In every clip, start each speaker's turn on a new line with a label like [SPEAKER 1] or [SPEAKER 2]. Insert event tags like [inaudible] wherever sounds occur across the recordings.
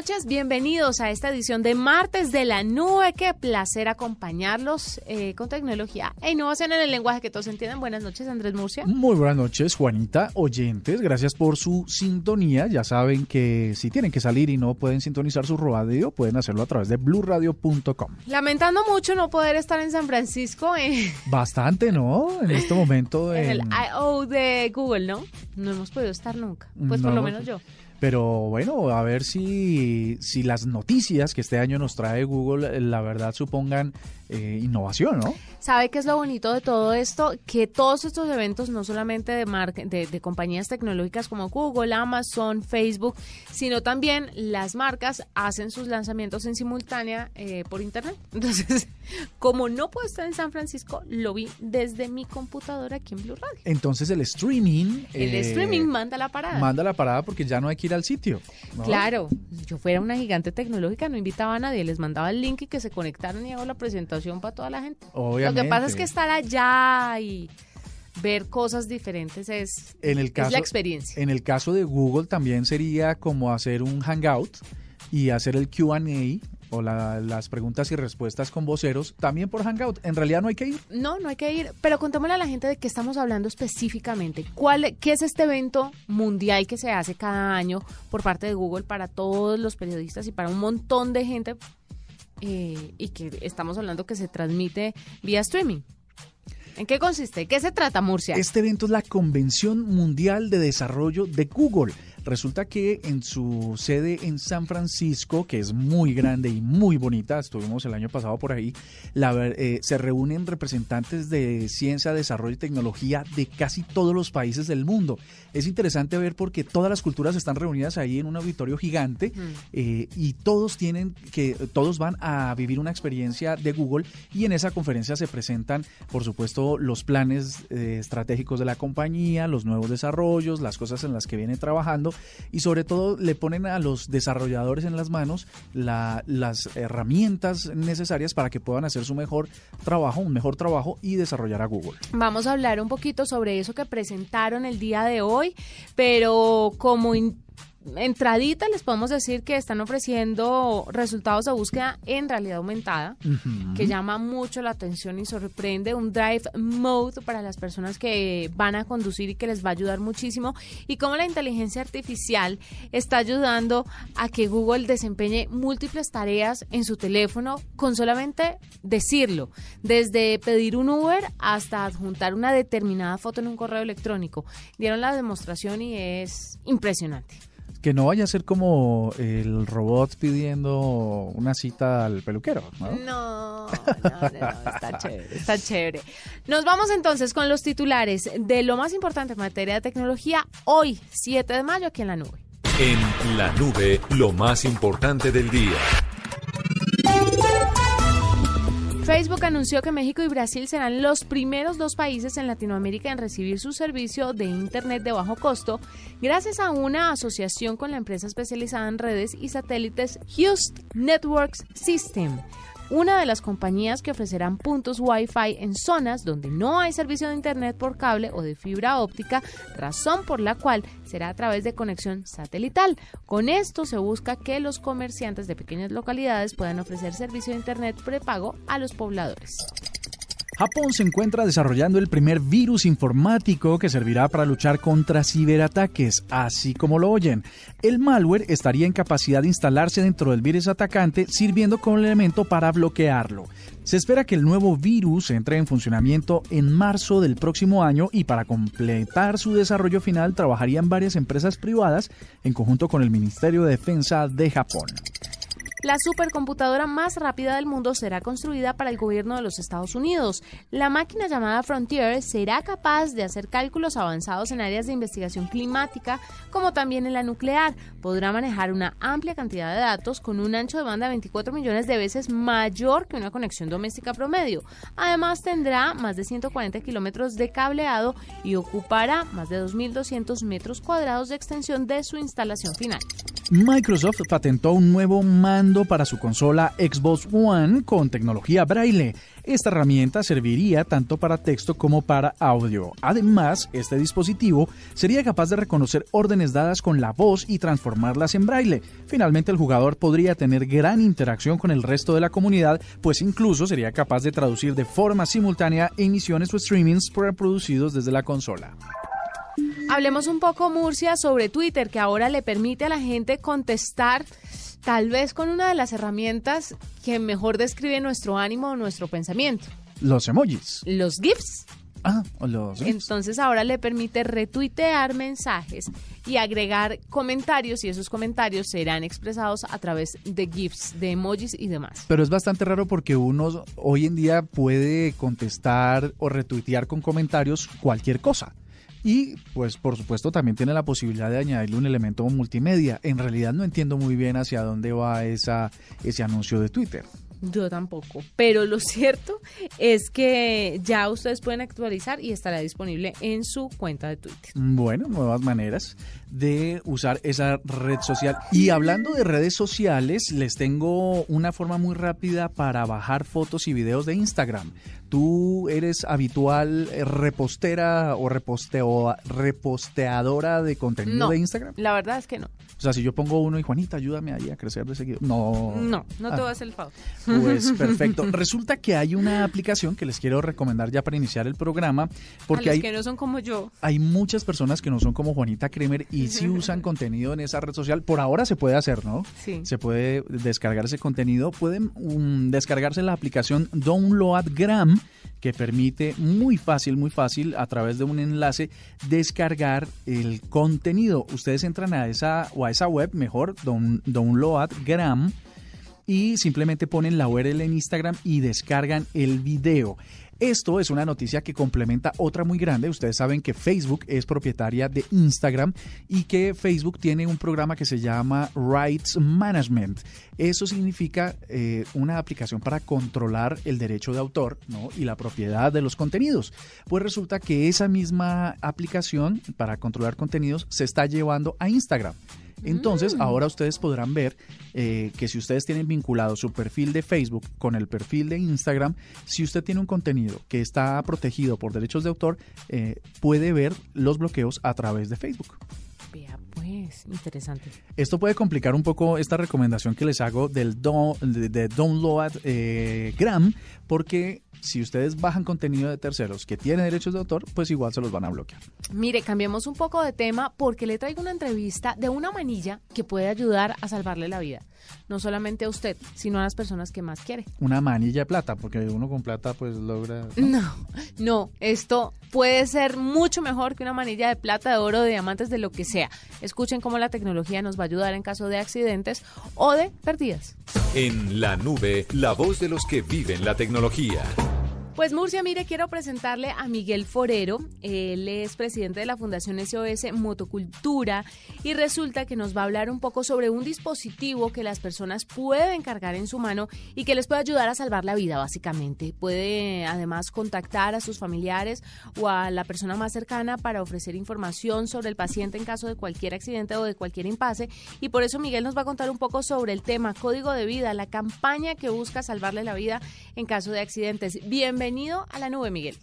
[SPEAKER 1] Buenas noches, bienvenidos a esta edición de Martes de la Nube. Qué placer acompañarlos eh, con tecnología e innovación en el lenguaje que todos entienden. Buenas noches, Andrés Murcia.
[SPEAKER 2] Muy buenas noches, Juanita, oyentes. Gracias por su sintonía. Ya saben que si tienen que salir y no pueden sintonizar su radio, pueden hacerlo a través de blurradio.com.
[SPEAKER 1] Lamentando mucho no poder estar en San Francisco. Eh. [laughs]
[SPEAKER 2] Bastante, ¿no? En este momento.
[SPEAKER 1] En, el I.O. de Google, ¿no? No hemos podido estar nunca. Pues por lo menos yo.
[SPEAKER 2] Pero bueno, a ver si, si las noticias que este año nos trae Google, la verdad, supongan eh, innovación, ¿no?
[SPEAKER 1] ¿Sabe qué es lo bonito de todo esto? Que todos estos eventos, no solamente de, de, compañías tecnológicas como Google, Amazon, Facebook, sino también las marcas hacen sus lanzamientos en simultánea eh, por Internet. [laughs] Entonces, como no puedo estar en San Francisco, lo vi desde mi computadora aquí en Blue Radio.
[SPEAKER 2] Entonces, el streaming...
[SPEAKER 1] El eh, streaming manda la parada.
[SPEAKER 2] Manda la parada porque ya no hay que ir al sitio.
[SPEAKER 1] Claro, si yo fuera una gigante tecnológica, no invitaba a nadie, les mandaba el link y que se conectaran y hago la presentación para toda la gente. Lo que pasa es que estar allá y ver cosas diferentes es, en el caso, la experiencia.
[SPEAKER 2] En el caso de Google también sería como hacer un hangout y hacer el QA o las preguntas y respuestas con voceros también por Hangout. En realidad no hay que ir.
[SPEAKER 1] No, no hay que ir, pero contémosle a la gente de qué estamos hablando específicamente. ¿Cuál, ¿Qué es este evento mundial que se hace cada año por parte de Google para todos los periodistas y para un montón de gente eh, y que estamos hablando que se transmite vía streaming. ¿En qué consiste? ¿Qué se trata, Murcia?
[SPEAKER 2] Este evento es la Convención Mundial de Desarrollo de Google. Resulta que en su sede en San Francisco, que es muy grande y muy bonita, estuvimos el año pasado por ahí, eh, se reúnen representantes de ciencia, desarrollo y tecnología de casi todos los países del mundo. Es interesante ver porque todas las culturas están reunidas ahí en un auditorio gigante eh, y todos tienen que, todos van a vivir una experiencia de Google y en esa conferencia se presentan, por supuesto, los planes eh, estratégicos de la compañía, los nuevos desarrollos, las cosas en las que viene trabajando y sobre todo le ponen a los desarrolladores en las manos las herramientas necesarias para que puedan hacer su mejor trabajo, un mejor trabajo y desarrollar a Google.
[SPEAKER 1] Vamos a hablar un poquito sobre eso que presentaron el día de hoy, pero como entradita les podemos decir que están ofreciendo resultados de búsqueda en realidad aumentada, que llama mucho la atención y sorprende. Un drive mode para las personas que van a conducir y que les va a ayudar muchísimo. Y cómo la inteligencia artificial está ayudando a que Google desempeñe múltiples tareas en su teléfono con solamente decirlo. Desde pedir un Uber hasta adjuntar una determinada foto en un correo electrónico. Dieron la demostración y es impresionante
[SPEAKER 2] que no vaya a ser como el robot pidiendo una cita al peluquero,
[SPEAKER 1] ¿no? No, no, está [laughs] chévere, está chévere. Nos vamos entonces con los titulares de lo más importante en materia de tecnología hoy, 7 de mayo, aquí en la nube.
[SPEAKER 3] En la nube, lo más importante del día.
[SPEAKER 1] Facebook anunció que México y Brasil serán los primeros dos países en Latinoamérica en recibir su servicio de Internet de bajo costo gracias a una asociación con la empresa especializada en redes y satélites Houston Networks System una de las compañías que ofrecerán puntos Wi-Fi en zonas donde no hay servicio de Internet por cable o de fibra óptica, razón por la cual será a través de conexión satelital. Con esto se busca que los comerciantes de pequeñas localidades puedan ofrecer servicio de Internet prepago a los pobladores.
[SPEAKER 2] Japón se encuentra desarrollando el primer virus informático que servirá para luchar contra ciberataques, así como lo oyen. El malware estaría en capacidad de instalarse dentro del virus atacante, sirviendo como elemento para bloquearlo. Se espera que el nuevo virus entre en funcionamiento en marzo del próximo año y para completar su desarrollo final trabajarían varias empresas privadas en conjunto con el Ministerio de Defensa de Japón.
[SPEAKER 1] La supercomputadora más rápida del mundo será construida para el gobierno de los Estados Unidos. La máquina llamada Frontier será capaz de hacer cálculos avanzados en áreas de investigación climática, como también en la nuclear. Podrá manejar una amplia cantidad de datos con un ancho de banda 24 millones de veces mayor que una conexión doméstica promedio. Además, tendrá más de 140 kilómetros de cableado y ocupará más de 2.200 metros cuadrados de extensión de su instalación final.
[SPEAKER 2] Microsoft patentó un nuevo mando para su consola Xbox One con tecnología braille. Esta herramienta serviría tanto para texto como para audio. Además, este dispositivo sería capaz de reconocer órdenes dadas con la voz y transformarlas en braille. Finalmente, el jugador podría tener gran interacción con el resto de la comunidad, pues incluso sería capaz de traducir de forma simultánea emisiones o streamings producidos desde la consola.
[SPEAKER 1] Hablemos un poco, Murcia, sobre Twitter, que ahora le permite a la gente contestar tal vez con una de las herramientas que mejor describe nuestro ánimo o nuestro pensamiento.
[SPEAKER 2] Los emojis.
[SPEAKER 1] Los GIFs.
[SPEAKER 2] Ah, los GIFs.
[SPEAKER 1] Entonces ahora le permite retuitear mensajes y agregar comentarios y esos comentarios serán expresados a través de GIFs, de emojis y demás.
[SPEAKER 2] Pero es bastante raro porque uno hoy en día puede contestar o retuitear con comentarios cualquier cosa. Y pues por supuesto también tiene la posibilidad de añadirle un elemento multimedia. En realidad no entiendo muy bien hacia dónde va esa, ese anuncio de Twitter.
[SPEAKER 1] Yo tampoco, pero lo cierto es que ya ustedes pueden actualizar y estará disponible en su cuenta de Twitter.
[SPEAKER 2] Bueno, nuevas maneras de usar esa red social. Y hablando de redes sociales, les tengo una forma muy rápida para bajar fotos y videos de Instagram. ¿Tú eres habitual eh, repostera o reposteo, reposteadora de contenido de Instagram?
[SPEAKER 1] La verdad es que no.
[SPEAKER 2] O sea, si yo pongo uno y Juanita, ayúdame ahí a crecer de seguido. No.
[SPEAKER 1] No, no te ah. voy a hacer el favor.
[SPEAKER 2] Pues [laughs] perfecto. Resulta que hay una aplicación que les quiero recomendar ya para iniciar el programa. Porque hay,
[SPEAKER 1] que no son como yo.
[SPEAKER 2] Hay muchas personas que no son como Juanita Kremer y sí usan contenido en esa red social. Por ahora se puede hacer, ¿no?
[SPEAKER 1] Sí.
[SPEAKER 2] Se puede descargar ese contenido. Pueden um, descargarse la aplicación Downloadgram que permite muy fácil, muy fácil, a través de un enlace, descargar el contenido. Ustedes entran a esa o a esa web, mejor, downloadgram, y simplemente ponen la URL en Instagram y descargan el video. Esto es una noticia que complementa otra muy grande. Ustedes saben que Facebook es propietaria de Instagram y que Facebook tiene un programa que se llama Rights Management. Eso significa eh, una aplicación para controlar el derecho de autor y la propiedad de los contenidos. Pues resulta que esa misma aplicación para controlar contenidos se está llevando a Instagram. Entonces, mm. ahora ustedes podrán ver eh, que si ustedes tienen vinculado su perfil de Facebook con el perfil de Instagram, si usted tiene un contenido que está protegido por derechos de autor, eh, puede ver los bloqueos a través de Facebook.
[SPEAKER 1] Vea pues, interesante.
[SPEAKER 2] Esto puede complicar un poco esta recomendación que les hago del de, Download eh, Gram, porque si ustedes bajan contenido de terceros que tienen derechos de autor, pues igual se los van a bloquear.
[SPEAKER 1] Mire, cambiemos un poco de tema porque le traigo una entrevista de una manilla que puede ayudar a salvarle la vida. No solamente a usted, sino a las personas que más quiere.
[SPEAKER 2] Una manilla de plata, porque uno con plata pues logra...
[SPEAKER 1] No, no, esto puede ser mucho mejor que una manilla de plata, de oro, de diamantes, de lo que sea. Escuchen cómo la tecnología nos va a ayudar en caso de accidentes o de pérdidas.
[SPEAKER 3] En la nube, la voz de los que viven la tecnología.
[SPEAKER 1] Pues Murcia, mire, quiero presentarle a Miguel Forero. Él es presidente de la Fundación SOS Motocultura y resulta que nos va a hablar un poco sobre un dispositivo que las personas pueden cargar en su mano y que les puede ayudar a salvar la vida, básicamente. Puede además contactar a sus familiares o a la persona más cercana para ofrecer información sobre el paciente en caso de cualquier accidente o de cualquier impasse. Y por eso Miguel nos va a contar un poco sobre el tema Código de Vida, la campaña que busca salvarle la vida en caso de accidentes. Bienvenido bienvenido a la nube, Miguel.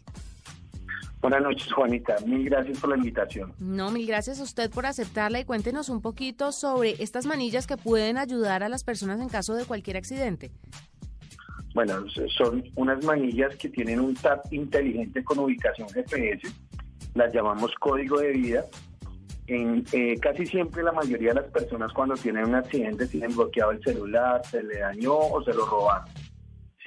[SPEAKER 4] Buenas noches, Juanita. Mil gracias por la invitación.
[SPEAKER 1] No, mil gracias a usted por aceptarla y cuéntenos un poquito sobre estas manillas que pueden ayudar a las personas en caso de cualquier accidente.
[SPEAKER 4] Bueno, son unas manillas que tienen un tap inteligente con ubicación GPS. Las llamamos código de vida. En, eh, casi siempre la mayoría de las personas cuando tienen un accidente tienen bloqueado el celular, se le dañó o se lo robaron.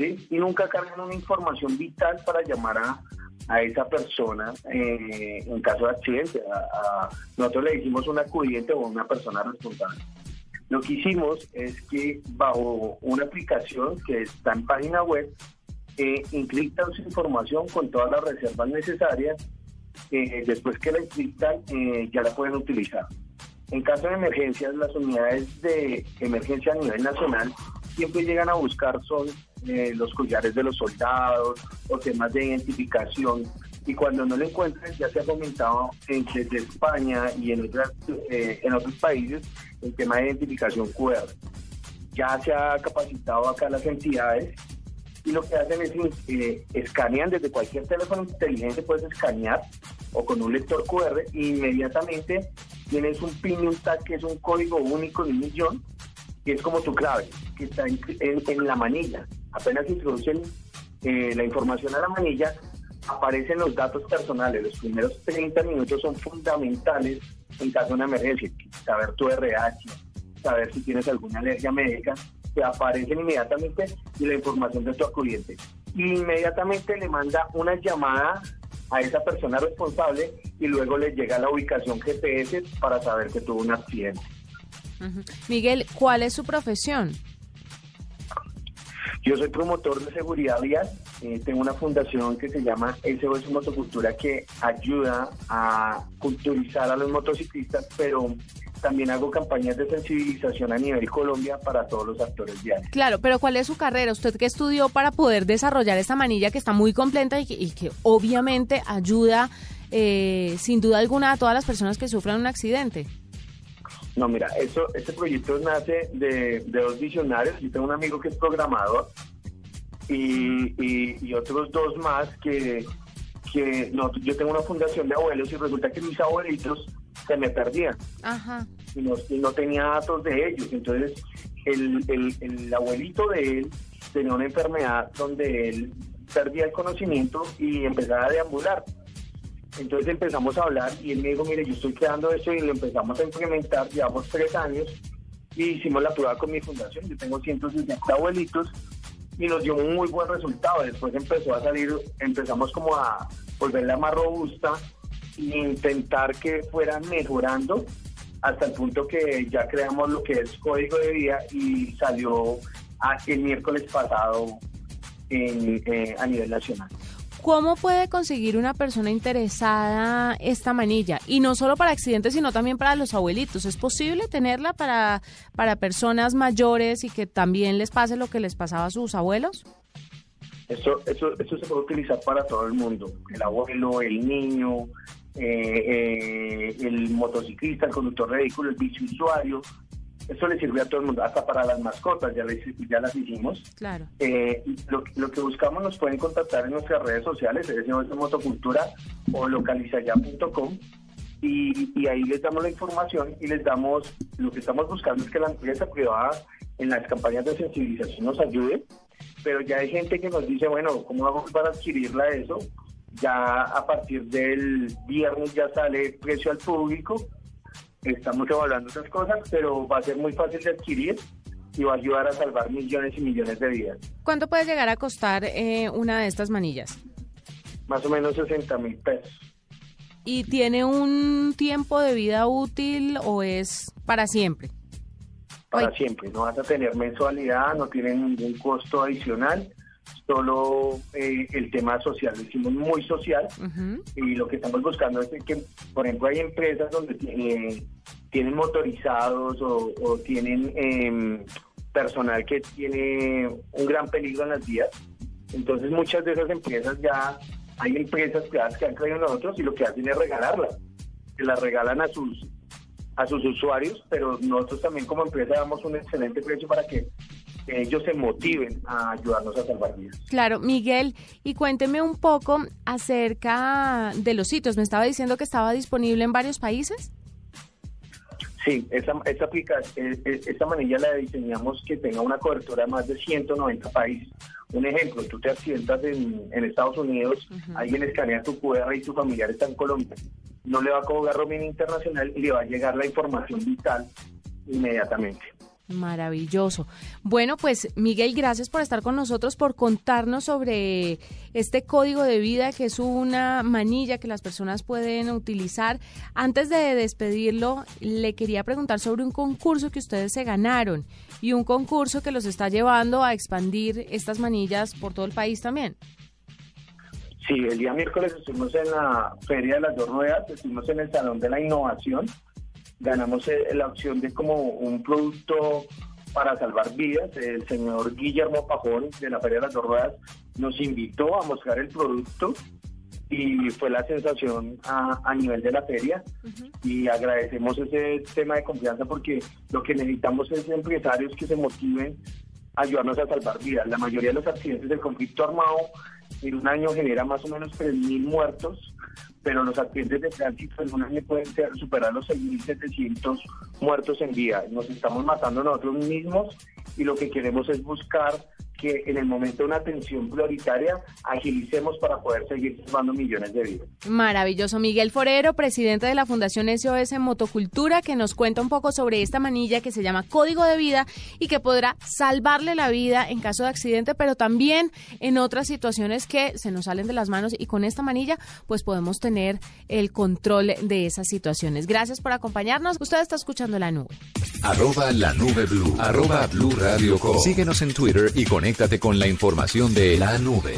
[SPEAKER 4] Y nunca cargan una información vital para llamar a, a esa persona eh, en caso de accidente. A, nosotros le dijimos un acudiente o una persona responsable. Lo que hicimos es que bajo una aplicación que está en página web, eh, su información con todas las reservas necesarias. Eh, después que la encriptan, eh, ya la pueden utilizar. En caso de emergencias, las unidades de emergencia a nivel nacional siempre llegan a buscar son eh, los collares de los soldados o temas de identificación y cuando no lo encuentran ya se ha comentado en, desde España y en, otras, eh, en otros países el tema de identificación QR. Ya se ha capacitado acá las entidades y lo que hacen es eh, escanean desde cualquier teléfono inteligente, puedes escanear o con un lector QR e inmediatamente tienes un PIN un tag que es un código único de un millón, que es como tu clave, que está en, la manilla. Apenas introducen eh, la información a la manilla, aparecen los datos personales. Los primeros 30 minutos son fundamentales en caso de una emergencia. Saber tu RH, saber si tienes alguna alergia médica, te aparecen inmediatamente y la información de tu acudiente. inmediatamente le manda una llamada a esa persona responsable y luego le llega la ubicación GPS para saber que tuvo un accidente.
[SPEAKER 1] Miguel, ¿cuál es su profesión?
[SPEAKER 4] Yo soy promotor de seguridad vial. Eh, tengo una fundación que se llama SOS Motocultura que ayuda a culturizar a los motociclistas, pero también hago campañas de sensibilización a nivel Colombia para todos los actores viales.
[SPEAKER 1] Claro, pero ¿cuál es su carrera? ¿Usted qué estudió para poder desarrollar esta manilla que está muy completa y que, obviamente ayuda eh, sin duda alguna a todas las personas que sufran un accidente?
[SPEAKER 4] No, mira, eso, este proyecto nace de, dos visionarios. Yo tengo un amigo que es programador y, otros dos más que, que no, yo tengo una fundación de abuelos y resulta que mis abuelitos se me perdían. Ajá. Y, no, no tenía datos de ellos. Entonces, el, el, el abuelito de él tenía una enfermedad donde él perdía el conocimiento y empezaba a deambular. Entonces empezamos a hablar y él me dijo, mire, yo estoy creando esto y lo empezamos a implementar, llevamos tres años y hicimos la prueba con mi fundación. Yo tengo 160 abuelitos y nos dio un muy buen resultado. Después empezó a salir, empezamos como a volverla más robusta e intentar que fueran mejorando hasta el punto que ya creamos lo que es código de vida y salió el miércoles pasado eh, a nivel nacional.
[SPEAKER 1] ¿Cómo puede conseguir una persona interesada esta manilla? Y no solo para accidentes, sino también para los abuelitos. ¿Es posible tenerla para, para personas mayores y que también les pase lo que les pasaba a sus abuelos?
[SPEAKER 4] Eso, eso, eso se puede utilizar para todo el mundo. El abuelo, el niño, eh, eh, el motociclista, el conductor de vehículos, el biciusuario. Eso le sirve a todo el mundo, hasta para las mascotas, ya, ya las hicimos.
[SPEAKER 1] Claro.
[SPEAKER 4] Eh, lo, que buscamos nos pueden contactar en nuestras redes sociales, es Motocultura o localizaya.com y, y ahí les damos la información y les damos, lo que estamos buscando es que la empresa privada en las campañas de sensibilización nos ayude, pero ya hay gente que nos dice, bueno, ¿cómo vamos para adquirirla eso? Ya a partir del viernes ya sale precio al público Estamos evaluando esas cosas, pero va a ser muy fácil de adquirir y va a ayudar a salvar millones y millones de vidas.
[SPEAKER 1] ¿Cuánto puede llegar a costar eh, una de estas manillas?
[SPEAKER 4] Más o menos 60 mil pesos.
[SPEAKER 1] ¿Y tiene un tiempo de vida útil o es para siempre?
[SPEAKER 4] Para siempre, no vas a tener mensualidad, no tiene ningún costo adicional solo eh, el tema social, lo hicimos muy social y lo que estamos buscando es que, por ejemplo, hay empresas donde eh, tienen motorizados o, tienen em, personal que tiene un gran peligro en las vías. Entonces muchas de esas empresas ya, hay empresas privadas que han creído en nosotros y lo que hacen es regalarlas, que las regalan a sus a sus usuarios, pero nosotros también como empresa damos un excelente precio para que ellos se motiven a ayudarnos a salvar vidas.
[SPEAKER 1] Claro, Miguel, y cuénteme un poco acerca de los sitios. Me estaba diciendo que estaba disponible en varios países.
[SPEAKER 4] Sí, esa, esta, e, e, esta manilla la diseñamos que tenga una cobertura de más de 190 países. Un ejemplo, tú te accidentas en, Estados Unidos, alguien escanea tu QR y tu familiar está en Colombia. No le va a cobrar roaming internacional y le va a llegar la información vital inmediatamente.
[SPEAKER 1] Maravilloso. Bueno, pues Miguel, gracias por estar con nosotros, por contarnos sobre este código de vida que es una manilla que las personas pueden utilizar. Antes de despedirlo, le quería preguntar sobre un concurso que ustedes se ganaron y un concurso que los está llevando a expandir estas manillas por todo el país también.
[SPEAKER 4] Sí, el día miércoles estuvimos en la Feria de las Dos Ruedas, estuvimos en el Salón de la Innovación ganamos eh, la opción de como un producto para salvar vidas. El señor Guillermo Pajón de la Feria de las Dos Ruedas nos invitó a mostrar el producto y fue la sensación a, nivel de la feria y agradecemos ese tema de confianza porque lo que necesitamos es empresarios que se motiven a ayudarnos a salvar vidas. La mayoría de los accidentes del conflicto armado en un año genera más o menos 3.000 muertos pero los accidentes de tránsito en un año pueden superar los 6.700 muertos en día. Nos estamos matando nosotros mismos y lo que queremos es buscar que en el momento de una atención prioritaria agilicemos para poder seguir salvando millones de vidas.
[SPEAKER 1] Maravilloso. Miguel Forero, presidente de la Fundación SOS Motocultura, que nos cuenta un poco sobre esta manilla que se llama Código de Vida y que podrá salvarle la vida en caso de accidente, pero también en otras situaciones que se nos salen de las manos y con esta manilla pues podemos tener el control de esas situaciones. Gracias por acompañarnos. Usted está escuchando La Nube.
[SPEAKER 3] Arroba La Nube Blue. Arroba Blue Radio Síguenos en Twitter y con Conéctate con la información de la nube.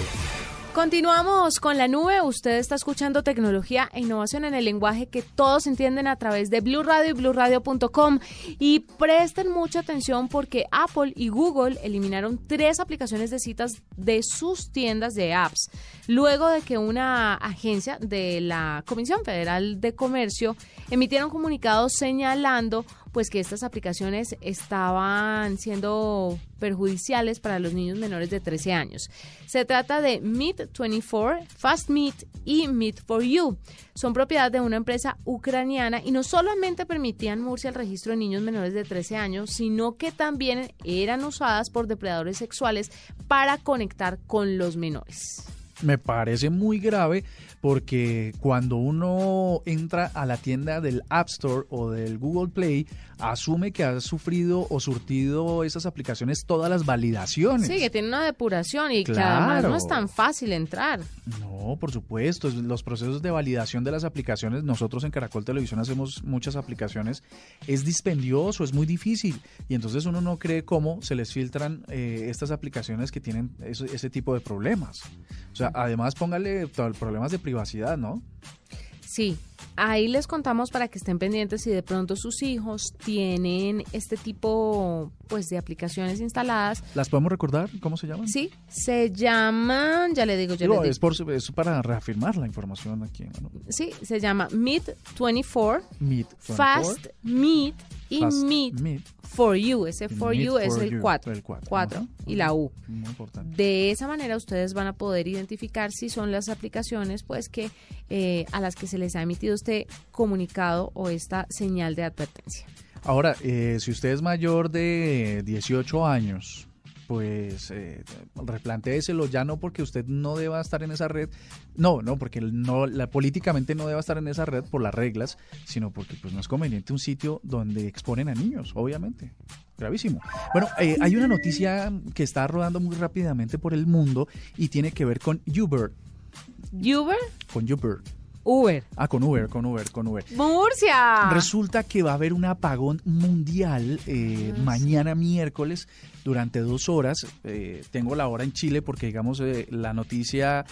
[SPEAKER 1] Continuamos con la nube. Usted está escuchando tecnología e innovación en el lenguaje que todos entienden a través de Blue Radio y BlueRadio.com. Y presten mucha atención porque Apple y Google eliminaron tres aplicaciones de citas de sus tiendas de apps, luego de que una agencia de la Comisión Federal de Comercio emitiera un comunicado señalando pues que estas aplicaciones estaban siendo perjudiciales para los niños menores de 13 años. Se trata de Meet 24, Fast Meet y Meet for You. Son propiedad de una empresa ucraniana y no solamente permitían Murcia el registro de niños menores de 13 años, sino que también eran usadas por depredadores sexuales para conectar con los menores.
[SPEAKER 2] Me parece muy grave porque cuando uno entra a la tienda del App Store o del Google Play, asume que ha sufrido o surtido esas aplicaciones todas las validaciones.
[SPEAKER 1] Sí, que tiene una depuración y que además no es tan fácil entrar.
[SPEAKER 2] No, por supuesto, los procesos de validación de las aplicaciones, nosotros en Caracol Televisión hacemos muchas aplicaciones, es dispendioso, es muy difícil y entonces uno no cree cómo se les filtran eh, estas aplicaciones que tienen ese, ese tipo de problemas. O sea, además póngale problemas de privacidad, ¿no?
[SPEAKER 1] Sí, ahí les contamos para que estén pendientes si de pronto sus hijos tienen este tipo pues de aplicaciones instaladas.
[SPEAKER 2] ¿Las podemos recordar? ¿Cómo se llaman?
[SPEAKER 1] Sí, se llaman, ya le digo, ya
[SPEAKER 2] es, Por, es para reafirmar la información aquí.
[SPEAKER 1] Sí, se llama Meet 24, Meet 24 Fast Meet y Meet, for You. Ese for You es el 4. El 4. y la U. Muy importante. De esa manera ustedes van a poder identificar si son las aplicaciones pues que eh, a las que se les ha emitido este comunicado o esta señal de advertencia.
[SPEAKER 2] Ahora, eh, si usted es mayor de 18 años, pues eh, replantéeselo ya no porque usted no deba estar en esa red, no, no, porque no, la, políticamente no deba estar en esa red por las reglas, sino porque pues no es conveniente un sitio donde exponen a niños, obviamente. Gravísimo. Bueno, eh, hay una noticia que está rodando muy rápidamente por el mundo y tiene que ver con Uber.
[SPEAKER 1] ¿Uber?
[SPEAKER 2] Con Uber.
[SPEAKER 1] Uber.
[SPEAKER 2] Ah, con Uber, con Uber, con Uber.
[SPEAKER 1] Murcia.
[SPEAKER 2] Resulta que va a haber un apagón mundial eh, mañana miércoles durante dos horas. Eh, tengo la hora en Chile porque, digamos, eh, la noticia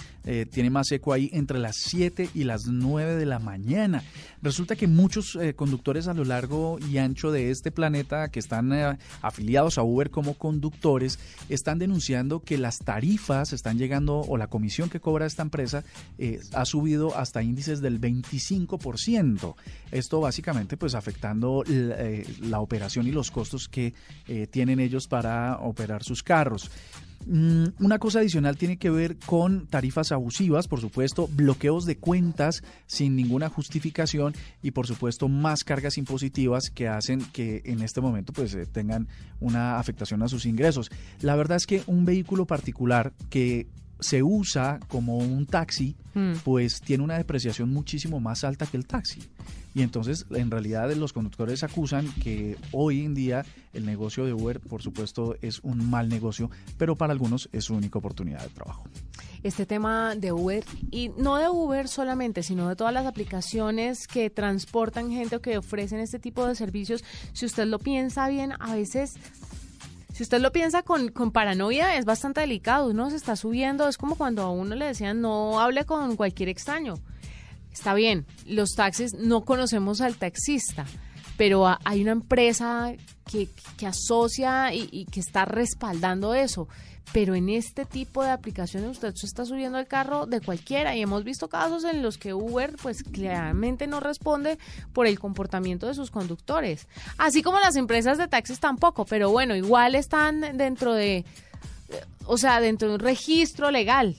[SPEAKER 2] tiene más eco ahí entre las 7 y las 9 de la mañana. Resulta que muchos conductores a lo largo y ancho de este planeta que están afiliados a Uber como conductores están denunciando que las tarifas están llegando o la comisión que cobra esta empresa ha subido hasta índices del 25%. Esto básicamente pues afectando eh, la, operación y los costos que eh, tienen ellos para operar sus carros. Mm, una cosa adicional tiene que ver con tarifas abusivas, por supuesto, bloqueos de cuentas sin ninguna justificación y por supuesto más cargas impositivas que hacen que en este momento pues eh, tengan una afectación a sus ingresos. La verdad es que un vehículo particular que se usa como un taxi,
[SPEAKER 1] Mm.
[SPEAKER 2] pues tiene una depreciación muchísimo más alta que el taxi. Y entonces, en realidad, los conductores acusan que hoy en día el negocio de Uber, por supuesto, es un mal negocio, pero para algunos es su única oportunidad de trabajo.
[SPEAKER 1] este tema de Uber y no de Uber solamente, sino de todas las aplicaciones que transportan gente o que ofrecen este tipo de servicios. Si usted lo piensa bien, a veces, si usted lo piensa con, con paranoia, es bastante delicado. Uno se está subiendo, es como cuando a uno le decían no hable con cualquier extraño. Está bien, los taxis no conocemos al taxista, pero hay una empresa que, que asocia y que está respaldando eso. Pero en este tipo de aplicaciones usted se está subiendo al carro de cualquiera y hemos visto casos en los que Uber pues claramente no responde por el comportamiento de sus conductores. Así como las empresas de taxis tampoco, pero bueno, igual están dentro de, o sea, dentro de un registro legal.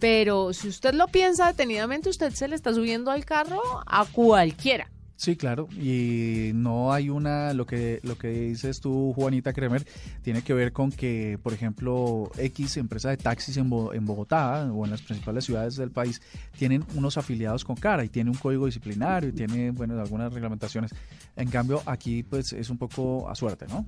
[SPEAKER 1] Pero si usted lo piensa detenidamente, usted se le está subiendo al carro a cualquiera.
[SPEAKER 2] Sí, claro, y no hay una, lo que, lo que dices tú, Juanita Kremer, tiene que ver con que, por ejemplo, X, empresa de taxis en, Bo- en Bogotá o en las principales ciudades del país, tienen unos afiliados con cara y tiene un código disciplinario y tiene, bueno, algunas reglamentaciones. En cambio, aquí, pues, es un poco a suerte, ¿no?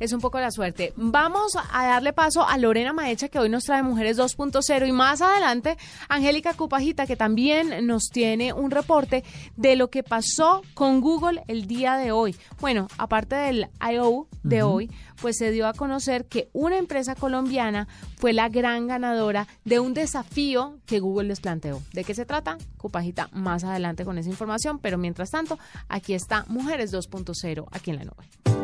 [SPEAKER 1] Es un poco la suerte. Vamos a darle paso a Lorena Maecha, que hoy nos trae Mujeres 2.0, y más adelante, Angélica Cupajita, que también nos tiene un reporte de lo que pasó con Google el día de hoy. Bueno, aparte del I.O. de hoy, pues se dio a conocer que una empresa colombiana fue la gran ganadora de un desafío que Google les planteó. ¿De qué se trata? Cupajita más adelante con esa información, pero mientras tanto, aquí está Mujeres 2.0, aquí en la nube.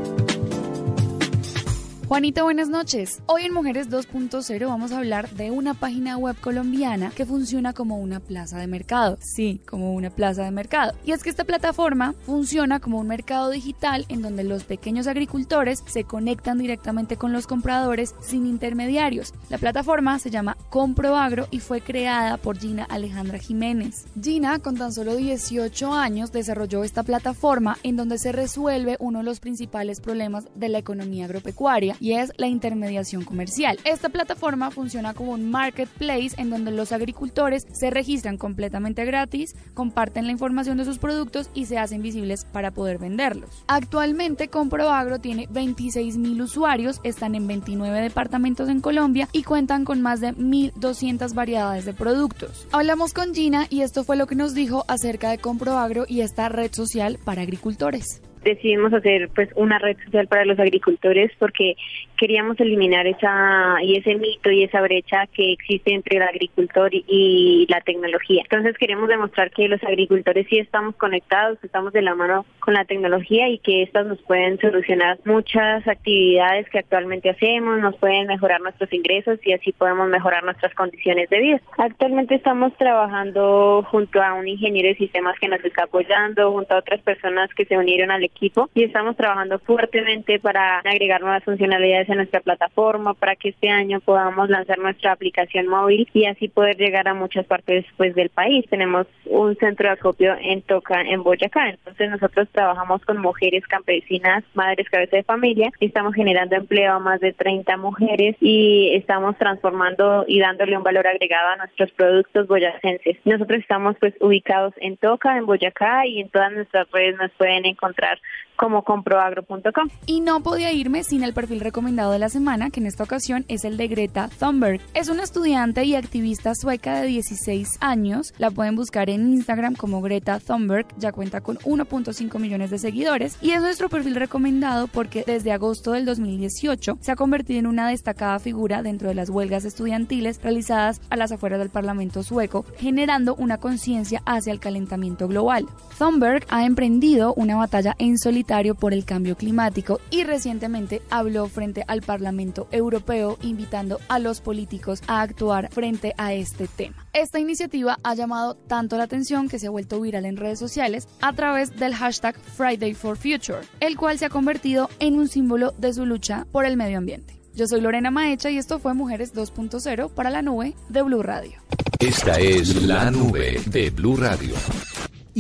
[SPEAKER 5] Juanita, buenas noches. Hoy en Mujeres 2.0 vamos a hablar de una página web colombiana que funciona como una plaza de mercado. Sí, como una plaza de mercado. Y es que esta plataforma funciona como un mercado digital en donde los pequeños agricultores se conectan directamente con los compradores sin intermediarios. La plataforma se llama Comproagro y fue creada por Gina Alejandra Jiménez. Gina, con tan solo 18 años, desarrolló esta plataforma en donde se resuelve uno de los principales problemas de la economía agropecuaria y es la intermediación comercial. Esta plataforma funciona como un marketplace en donde los agricultores se registran completamente gratis, comparten la información de sus productos y se hacen visibles para poder venderlos. Actualmente Comproagro tiene 26 mil usuarios, están en 29 departamentos en Colombia y cuentan con más de 1.200 variedades de productos. Hablamos con Gina y esto fue lo que nos dijo acerca de Comproagro y esta red social para agricultores
[SPEAKER 6] decidimos hacer pues una red social para los agricultores porque queríamos eliminar esa y ese mito y esa brecha que existe entre el agricultor y, la tecnología. Entonces queremos demostrar que los agricultores sí estamos conectados, estamos de la mano con la tecnología y que estas nos pueden solucionar muchas actividades que actualmente hacemos, nos pueden mejorar nuestros ingresos y así podemos mejorar nuestras condiciones de vida. Actualmente estamos trabajando junto a un ingeniero de sistemas que nos está apoyando, junto a otras personas que se unieron al equipo y estamos trabajando fuertemente para agregar nuevas funcionalidades en nuestra plataforma para que este año podamos lanzar nuestra aplicación móvil y así poder llegar a muchas partes pues del país. Tenemos un centro de acopio en Toca, en Boyacá. Entonces nosotros trabajamos con mujeres campesinas, madres cabeza de familia y estamos generando empleo a más de 30 mujeres y estamos transformando y dándole un valor agregado a nuestros productos boyacenses. Nosotros estamos pues ubicados en Toca, en Boyacá y en todas nuestras redes nos pueden encontrar como comproagro.com.
[SPEAKER 5] Y no podía irme sin el perfil recomendado de la semana, que en esta ocasión es el de Greta Thunberg. Es una estudiante y activista sueca de 16 años. La pueden buscar en Instagram como Greta Thunberg. Ya cuenta con 1.5 millones de seguidores. Y es nuestro perfil recomendado porque desde agosto del 2018 se ha convertido en una destacada figura dentro de las huelgas estudiantiles realizadas a las afueras del Parlamento sueco, generando una conciencia hacia el calentamiento global. Thunberg ha emprendido una batalla en solitario por el cambio climático y recientemente habló frente al Parlamento Europeo invitando a los políticos a actuar frente a este tema. Esta iniciativa ha llamado tanto la atención que se ha vuelto viral en redes sociales a través del hashtag Friday for Future, el cual se ha convertido en un símbolo de su lucha por el medio ambiente. Yo soy Lorena Maecha y esto fue Mujeres 2.0 para la nube de Blue Radio.
[SPEAKER 3] Esta es la nube de Blue Radio.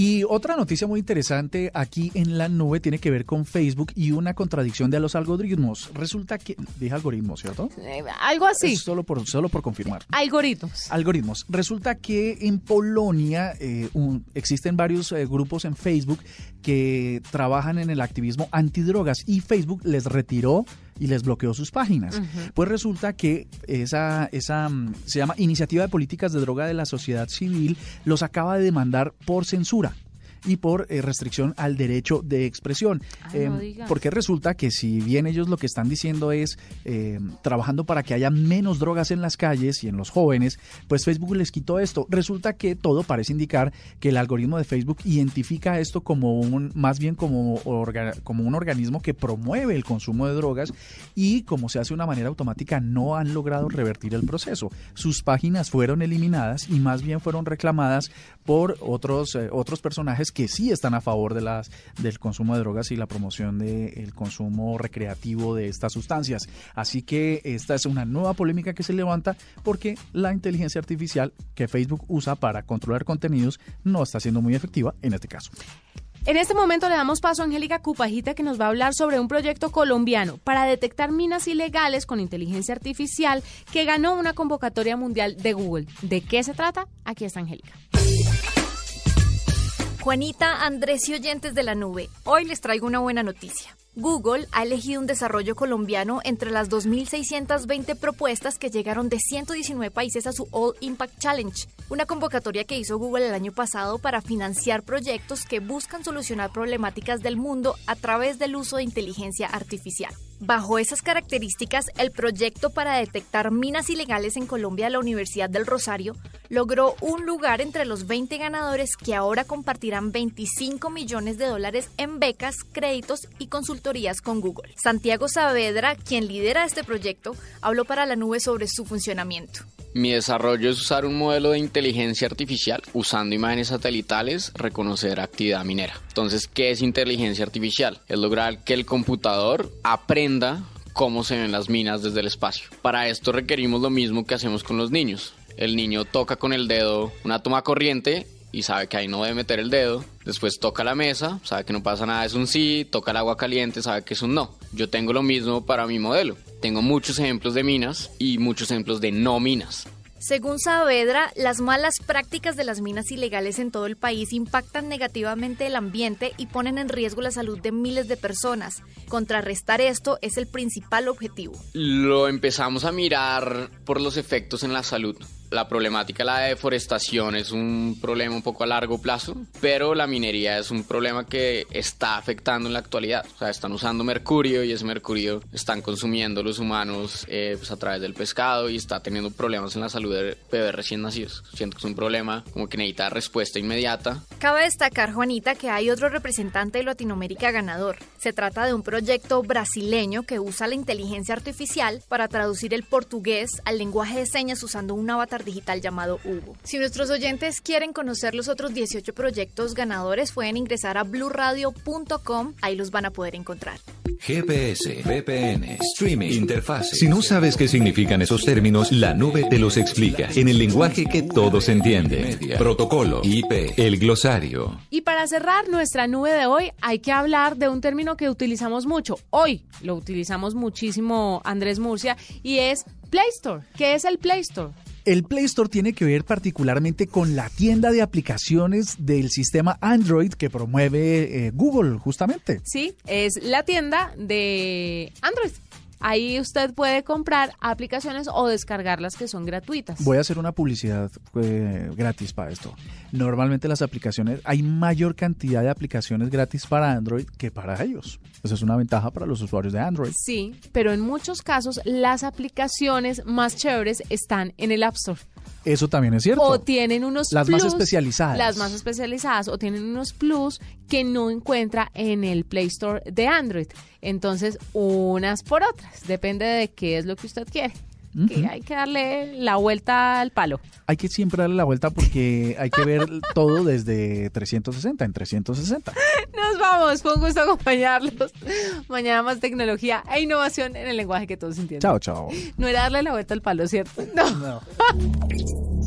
[SPEAKER 2] Y otra noticia muy interesante aquí en la nube tiene que ver con Facebook y una contradicción de los algoritmos. Resulta que, dije algoritmos, ¿cierto?
[SPEAKER 1] Eh, algo así.
[SPEAKER 2] Es solo por, solo por confirmar.
[SPEAKER 1] Algoritmos.
[SPEAKER 2] Algoritmos. Resulta que en Polonia eh, un- existen varios eh, grupos en Facebook que trabajan en el activismo antidrogas y Facebook les retiró y les bloqueó sus páginas. Pues resulta que esa, esa mm, se llama Iniciativa de Políticas de Droga de la Sociedad Civil los acaba de demandar por censura y por eh, restricción al derecho de expresión.
[SPEAKER 1] Ah, no
[SPEAKER 2] Em, porque resulta que si bien ellos lo que están diciendo es eh, trabajando para que haya menos drogas en las calles y en los jóvenes, pues Facebook les quitó esto. Resulta que todo parece indicar que el algoritmo de Facebook identifica esto como un, más bien como, orga- como un organismo que promueve el consumo de drogas y como se hace de una manera automática no han logrado revertir el proceso. Sus páginas fueron eliminadas y más bien fueron reclamadas por otros, eh, otros personajes que sí están a favor de las, del consumo de drogas y la promoción del consumo recreativo de estas sustancias. Así que esta es una nueva polémica que se levanta porque la inteligencia artificial que Facebook usa para controlar contenidos no está siendo muy efectiva en este caso.
[SPEAKER 1] En este momento le damos paso a Angélica Cupajita que nos va a hablar sobre un proyecto colombiano para detectar minas ilegales con inteligencia artificial que ganó una convocatoria mundial de Google. ¿De qué se trata? Aquí está Angélica.
[SPEAKER 7] Juanita, Andrés y oyentes de la nube, hoy les traigo una buena noticia. Google ha elegido un desarrollo colombiano entre las 2.620 propuestas que llegaron de 119 países a su All Impact Challenge, una convocatoria que hizo Google el año pasado para financiar proyectos que buscan solucionar problemáticas del mundo a través del uso de inteligencia artificial. Bajo esas características, el proyecto para detectar minas ilegales en Colombia de la Universidad del Rosario logró un lugar entre los 20 ganadores que ahora compartirán 25 millones de dólares en becas, créditos y consultorías con Google. Santiago Saavedra, quien lidera este proyecto, habló para la nube sobre su funcionamiento.
[SPEAKER 8] Mi desarrollo es usar un modelo de inteligencia artificial usando imágenes satelitales, reconocer actividad minera. Entonces, ¿qué es inteligencia artificial? Es lograr que el computador aprenda cómo se ven las minas desde el espacio. Para esto requerimos lo mismo que hacemos con los niños. El niño toca con el dedo una toma corriente y sabe que ahí no debe meter el dedo. Después toca la mesa, sabe que no pasa nada, es un sí. Toca el agua caliente, sabe que es un no. Yo tengo lo mismo para mi modelo. Tengo muchos ejemplos de minas y muchos ejemplos de no minas.
[SPEAKER 7] Según Saavedra, las malas prácticas de las minas ilegales en todo el país impactan negativamente el ambiente y ponen en riesgo la salud de miles de personas. Contrarrestar esto es el principal objetivo.
[SPEAKER 8] Lo empezamos a mirar por los efectos en la salud. La problemática la deforestación es un problema un poco a largo plazo, pero la minería es un problema que está afectando en la actualidad. O sea, están usando mercurio y ese mercurio están consumiendo los humanos eh, pues, a través del pescado y está teniendo problemas en la salud de bebés recién nacidos. Siento que es un problema como que necesita respuesta inmediata.
[SPEAKER 7] Cabe destacar, Juanita, que hay otro representante de Latinoamérica ganador. Se trata de un proyecto brasileño que usa la inteligencia artificial para traducir el portugués al lenguaje de señas usando un avatar digital llamado Hugo. Si nuestros oyentes quieren conocer los otros 18 proyectos ganadores, pueden ingresar a blurradio.com, ahí los van a poder encontrar.
[SPEAKER 3] GPS, VPN, streaming, interfase. Si no sabes qué significan esos términos, la nube te los explica en el lenguaje que todos entienden. Protocolo, IP, el glosario.
[SPEAKER 1] Y para cerrar nuestra nube de hoy, hay que hablar de un término que utilizamos mucho. Hoy lo utilizamos muchísimo Andrés Murcia y es Play Store. ¿Qué es el Play Store?
[SPEAKER 2] El Play Store tiene que ver particularmente con la tienda de aplicaciones del sistema Android que promueve eh, Google, justamente.
[SPEAKER 1] Sí, es la tienda de Android. Ahí usted puede comprar aplicaciones o descargarlas que son gratuitas.
[SPEAKER 2] Voy a hacer una publicidad eh, gratis para esto. Normalmente las aplicaciones, hay mayor cantidad de aplicaciones gratis para Android que para ellos. Esa es una ventaja para los usuarios de Android.
[SPEAKER 1] Sí, pero en muchos casos las aplicaciones más chéveres están en el App Store.
[SPEAKER 2] Eso también es cierto.
[SPEAKER 1] O tienen unos
[SPEAKER 2] Las más
[SPEAKER 1] plus,
[SPEAKER 2] especializadas.
[SPEAKER 1] Las más especializadas o tienen unos plus que no encuentra en el Play Store de Android. Entonces, unas por otras. Depende de qué es lo que usted quiere. Que hay que darle la vuelta al palo.
[SPEAKER 2] Hay que siempre darle la vuelta porque hay que ver [laughs] todo desde 360, en 360. [laughs]
[SPEAKER 1] Nos vamos. Fue un gusto acompañarlos. Mañana más tecnología e innovación en el lenguaje que todos entienden.
[SPEAKER 2] Chao, chao.
[SPEAKER 1] No era darle la vuelta al palo, ¿cierto? No.
[SPEAKER 2] No. [laughs]